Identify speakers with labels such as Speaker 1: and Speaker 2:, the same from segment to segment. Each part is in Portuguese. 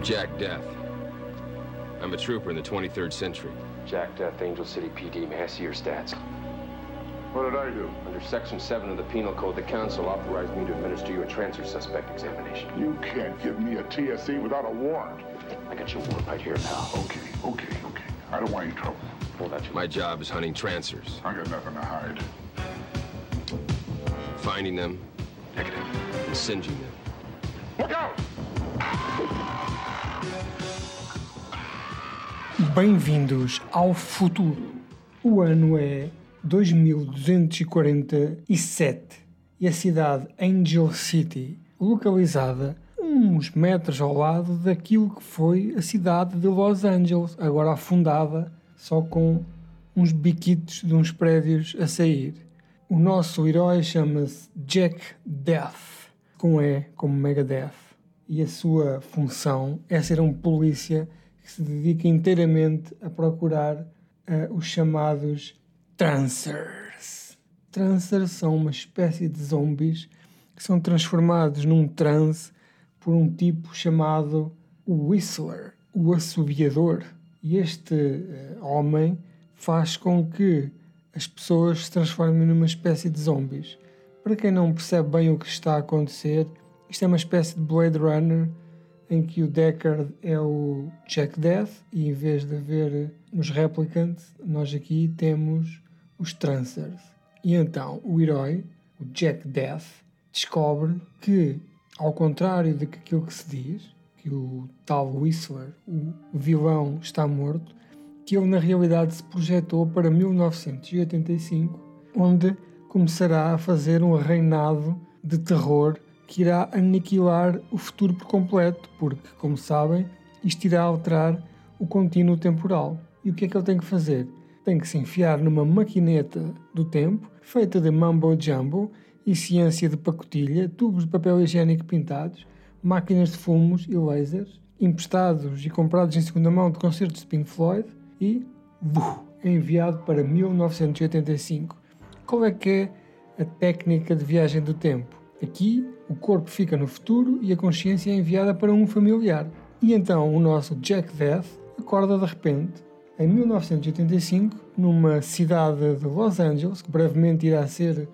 Speaker 1: Death. I'm a trooper in the 23rd century.
Speaker 2: Jack Death, Angel City PD. May I see your stats?
Speaker 3: What did I do?
Speaker 2: Under Section 7 of the Penal Code, the Council authorized me to administer you a transfer suspect examination.
Speaker 3: You can't give me a TSE without a warrant.
Speaker 2: I got your warrant right here, pal.
Speaker 3: Okay, okay, okay. I don't want any trouble.
Speaker 2: Hold out your
Speaker 1: My job is hunting transfers,
Speaker 3: I got nothing to hide.
Speaker 1: finding them,
Speaker 2: Negative.
Speaker 1: and singeing them.
Speaker 3: Look out!
Speaker 4: Bem-vindos ao futuro. O ano é 2247 e a cidade Angel City, localizada uns metros ao lado daquilo que foi a cidade de Los Angeles, agora afundada só com uns biquitos de uns prédios a sair. O nosso herói chama-se Jack Death, com E como Megadeth, e a sua função é ser um polícia que se dedica inteiramente a procurar eh, os chamados Trancers. Trancers são uma espécie de zombies que são transformados num transe por um tipo chamado Whistler, o assobiador. E este eh, homem faz com que as pessoas se transformem numa espécie de zombies. Para quem não percebe bem o que está a acontecer, isto é uma espécie de Blade Runner em que o Deckard é o Jack Death e em vez de haver os Replicants, nós aqui temos os Trancers. E então o herói, o Jack Death, descobre que, ao contrário de que aquilo que se diz, que o tal Whistler, o vilão, está morto, que ele na realidade se projetou para 1985, onde começará a fazer um reinado de terror que irá aniquilar o futuro por completo, porque, como sabem, isto irá alterar o contínuo temporal. E o que é que ele tem que fazer? Tem que se enfiar numa maquineta do tempo, feita de mambo jumbo e ciência de pacotilha, tubos de papel higiênico pintados, máquinas de fumos e lasers, emprestados e comprados em segunda mão de concertos de Pink Floyd e buh, é enviado para 1985. Qual é que é a técnica de viagem do tempo? Aqui, o corpo fica no futuro e a consciência é enviada para um familiar. E então o nosso Jack Death acorda de repente, em 1985, numa cidade de Los Angeles, que brevemente irá ser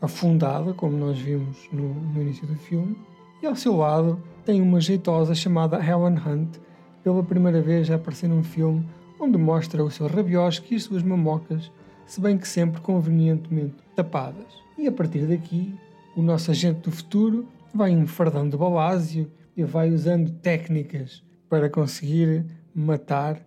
Speaker 4: afundada, como nós vimos no, no início do filme, e ao seu lado tem uma jeitosa chamada Helen Hunt, pela primeira vez a aparecer num filme onde mostra o seu rabiosque e as suas mamocas, se bem que sempre convenientemente tapadas. E a partir daqui, o nosso agente do futuro vai enfardando balásio e vai usando técnicas para conseguir matar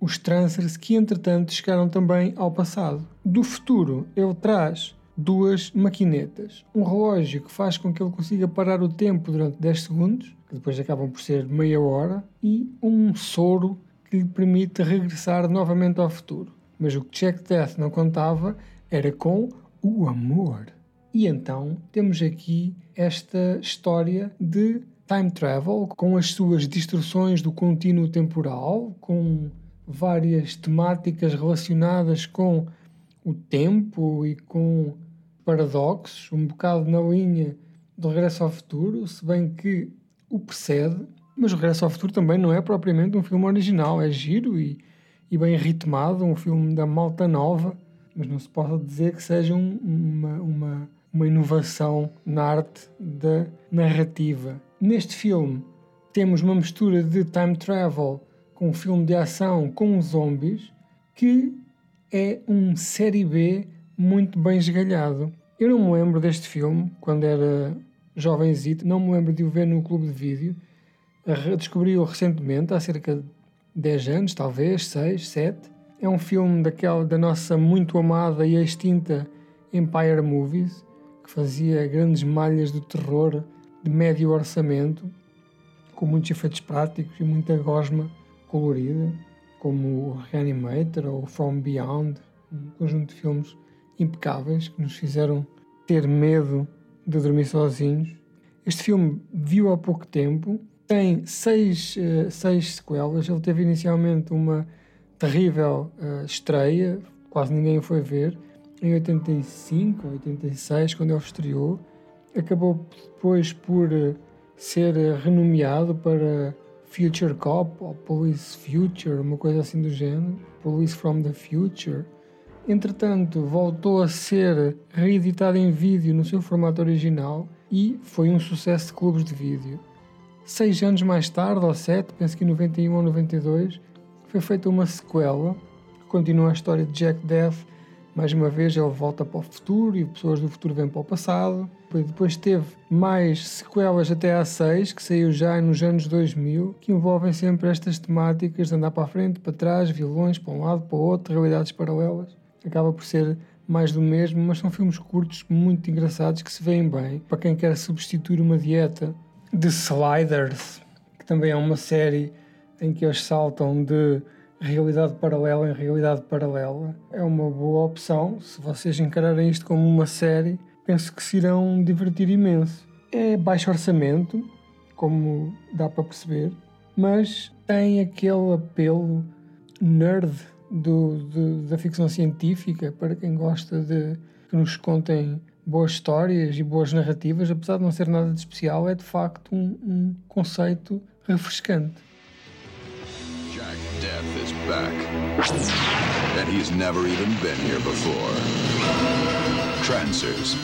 Speaker 4: os Trancers que entretanto chegaram também ao passado. Do futuro, ele traz duas maquinetas, um relógio que faz com que ele consiga parar o tempo durante 10 segundos, que depois acabam por ser meia hora, e um soro que lhe permite regressar novamente ao futuro. Mas o que Jack Death não contava era com o amor. E então temos aqui esta história de time travel com as suas distorções do contínuo temporal, com várias temáticas relacionadas com o tempo e com paradoxos, um bocado na linha do Regresso ao Futuro, se bem que o precede, mas o Regresso ao Futuro também não é propriamente um filme original, é giro e, e bem ritmado, um filme da malta nova, mas não se pode dizer que seja um, uma, uma, uma inovação na arte da narrativa. Neste filme temos uma mistura de time travel com um filme de ação com zombies que é um série B muito bem esgalhado. Eu não me lembro deste filme quando era jovenzito, não me lembro de o ver no clube de vídeo. Descobri-o recentemente, há cerca de 10 anos, talvez, 6, 7. É um filme daquela, da nossa muito amada e extinta Empire Movies, fazia grandes malhas do terror de médio orçamento, com muitos efeitos práticos e muita gosma colorida, como o Reanimator ou From Beyond, um conjunto de filmes impecáveis que nos fizeram ter medo de dormir sozinhos. Este filme viu há pouco tempo, tem seis, uh, seis sequelas. Ele teve inicialmente uma terrível uh, estreia, quase ninguém o foi ver, em 85, 86, quando ele estreou. Acabou depois por uh, ser renomeado para Future Cop ou Police Future, uma coisa assim do género, Police from the Future. Entretanto, voltou a ser reeditado em vídeo no seu formato original e foi um sucesso de clubes de vídeo. Seis anos mais tarde, ou sete, penso que em 91 ou 92, foi feita uma sequela que continua a história de Jack Death. Mais uma vez, ele volta para o futuro e pessoas do futuro vêm para o passado. Depois teve mais sequelas até à 6, que saiu já nos anos 2000, que envolvem sempre estas temáticas de andar para a frente, para trás, vilões para um lado, para o outro, realidades paralelas. Acaba por ser mais do mesmo, mas são filmes curtos, muito engraçados, que se veem bem. Para quem quer substituir uma dieta de Sliders, que também é uma série em que eles saltam de realidade paralela em realidade paralela. É uma boa opção. Se vocês encararem isto como uma série, penso que se irão divertir imenso. É baixo orçamento, como dá para perceber, mas tem aquele apelo nerd do, do, da ficção científica para quem gosta de que nos contem boas histórias e boas narrativas, apesar de não ser nada de especial, é de facto um, um conceito refrescante.
Speaker 5: Is back. And he's never even been here before. Trancers,